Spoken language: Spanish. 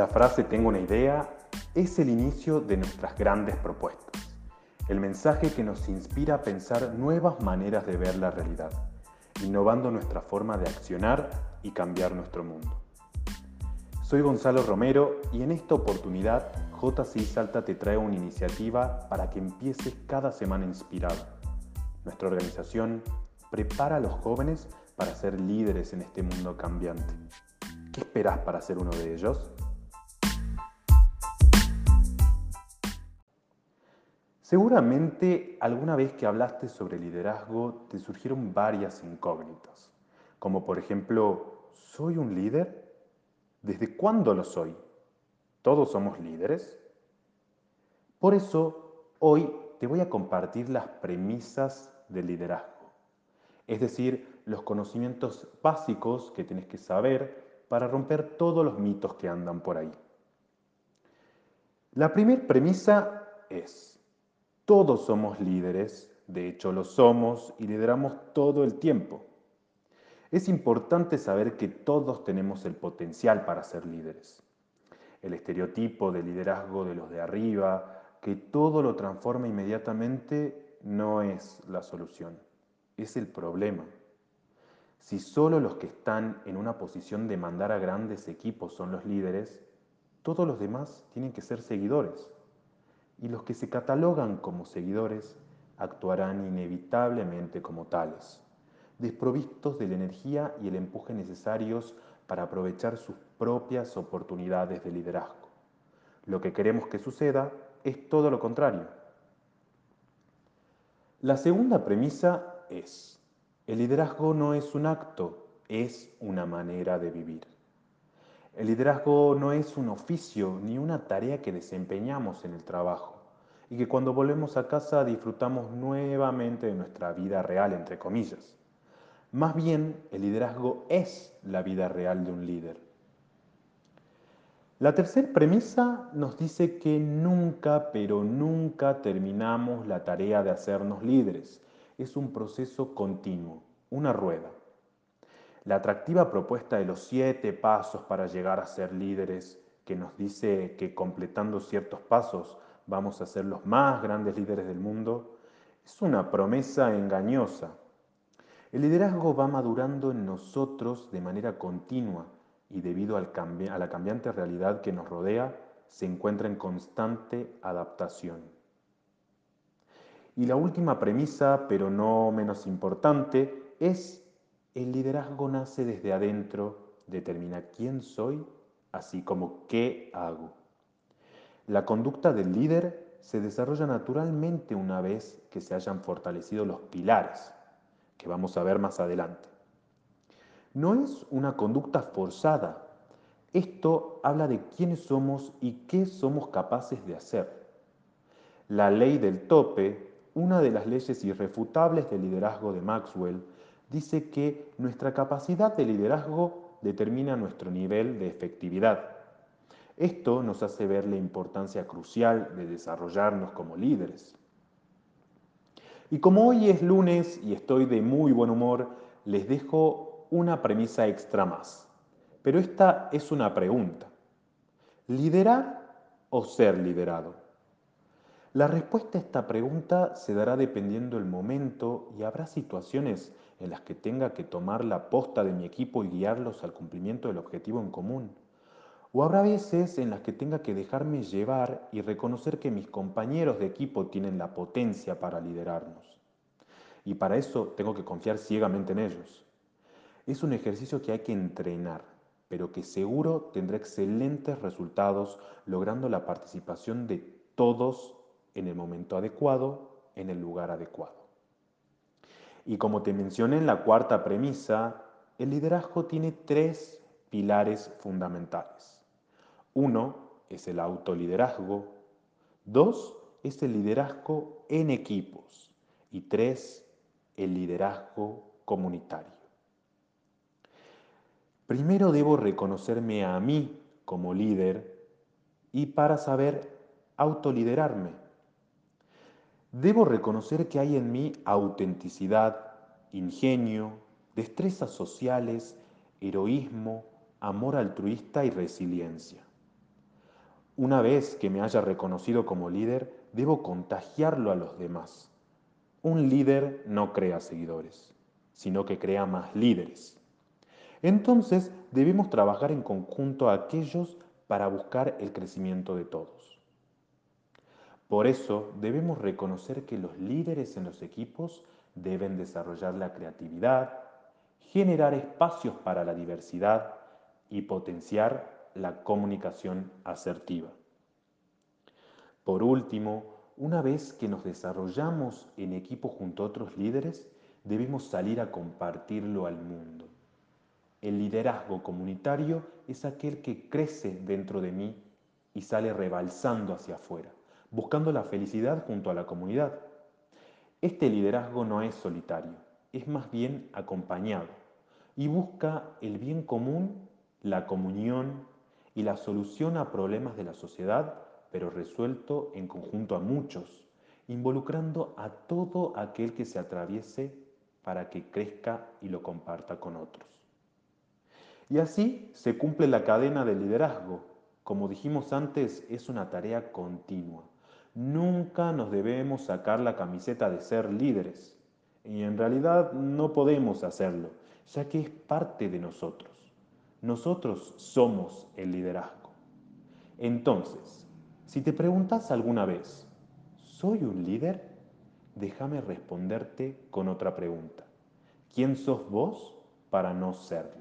La frase tengo una idea es el inicio de nuestras grandes propuestas, el mensaje que nos inspira a pensar nuevas maneras de ver la realidad, innovando nuestra forma de accionar y cambiar nuestro mundo. Soy Gonzalo Romero y en esta oportunidad JCI Salta te trae una iniciativa para que empieces cada semana inspirado. Nuestra organización prepara a los jóvenes para ser líderes en este mundo cambiante. ¿Qué esperas para ser uno de ellos? Seguramente alguna vez que hablaste sobre liderazgo te surgieron varias incógnitas, como por ejemplo, ¿soy un líder? ¿Desde cuándo lo soy? ¿Todos somos líderes? Por eso, hoy te voy a compartir las premisas del liderazgo, es decir, los conocimientos básicos que tienes que saber para romper todos los mitos que andan por ahí. La primera premisa es, todos somos líderes, de hecho lo somos y lideramos todo el tiempo. Es importante saber que todos tenemos el potencial para ser líderes. El estereotipo de liderazgo de los de arriba, que todo lo transforma inmediatamente, no es la solución, es el problema. Si solo los que están en una posición de mandar a grandes equipos son los líderes, todos los demás tienen que ser seguidores y los que se catalogan como seguidores actuarán inevitablemente como tales, desprovistos de la energía y el empuje necesarios para aprovechar sus propias oportunidades de liderazgo. Lo que queremos que suceda es todo lo contrario. La segunda premisa es, el liderazgo no es un acto, es una manera de vivir. El liderazgo no es un oficio ni una tarea que desempeñamos en el trabajo y que cuando volvemos a casa disfrutamos nuevamente de nuestra vida real, entre comillas. Más bien, el liderazgo es la vida real de un líder. La tercera premisa nos dice que nunca, pero nunca terminamos la tarea de hacernos líderes. Es un proceso continuo, una rueda. La atractiva propuesta de los siete pasos para llegar a ser líderes, que nos dice que completando ciertos pasos vamos a ser los más grandes líderes del mundo, es una promesa engañosa. El liderazgo va madurando en nosotros de manera continua y debido a la cambiante realidad que nos rodea, se encuentra en constante adaptación. Y la última premisa, pero no menos importante, es el liderazgo nace desde adentro, determina quién soy, así como qué hago. La conducta del líder se desarrolla naturalmente una vez que se hayan fortalecido los pilares, que vamos a ver más adelante. No es una conducta forzada. Esto habla de quiénes somos y qué somos capaces de hacer. La ley del tope, una de las leyes irrefutables del liderazgo de Maxwell, dice que nuestra capacidad de liderazgo determina nuestro nivel de efectividad. Esto nos hace ver la importancia crucial de desarrollarnos como líderes. Y como hoy es lunes y estoy de muy buen humor, les dejo una premisa extra más. Pero esta es una pregunta. ¿Liderar o ser liderado? La respuesta a esta pregunta se dará dependiendo el momento y habrá situaciones en las que tenga que tomar la posta de mi equipo y guiarlos al cumplimiento del objetivo en común. O habrá veces en las que tenga que dejarme llevar y reconocer que mis compañeros de equipo tienen la potencia para liderarnos. Y para eso tengo que confiar ciegamente en ellos. Es un ejercicio que hay que entrenar, pero que seguro tendrá excelentes resultados logrando la participación de todos en el momento adecuado, en el lugar adecuado. Y como te mencioné en la cuarta premisa, el liderazgo tiene tres pilares fundamentales. Uno es el autoliderazgo. Dos es el liderazgo en equipos. Y tres, el liderazgo comunitario. Primero debo reconocerme a mí como líder y para saber autoliderarme. Debo reconocer que hay en mí autenticidad, ingenio, destrezas sociales, heroísmo, amor altruista y resiliencia. Una vez que me haya reconocido como líder, debo contagiarlo a los demás. Un líder no crea seguidores, sino que crea más líderes. Entonces debemos trabajar en conjunto a aquellos para buscar el crecimiento de todos. Por eso debemos reconocer que los líderes en los equipos deben desarrollar la creatividad, generar espacios para la diversidad y potenciar la comunicación asertiva. Por último, una vez que nos desarrollamos en equipo junto a otros líderes, debemos salir a compartirlo al mundo. El liderazgo comunitario es aquel que crece dentro de mí y sale rebalsando hacia afuera, buscando la felicidad junto a la comunidad. Este liderazgo no es solitario, es más bien acompañado y busca el bien común, la comunión y la solución a problemas de la sociedad, pero resuelto en conjunto a muchos, involucrando a todo aquel que se atraviese para que crezca y lo comparta con otros. Y así se cumple la cadena del liderazgo. Como dijimos antes, es una tarea continua. Nunca nos debemos sacar la camiseta de ser líderes. Y en realidad no podemos hacerlo, ya que es parte de nosotros. Nosotros somos el liderazgo. Entonces, si te preguntas alguna vez, ¿soy un líder? Déjame responderte con otra pregunta. ¿Quién sos vos para no serlo?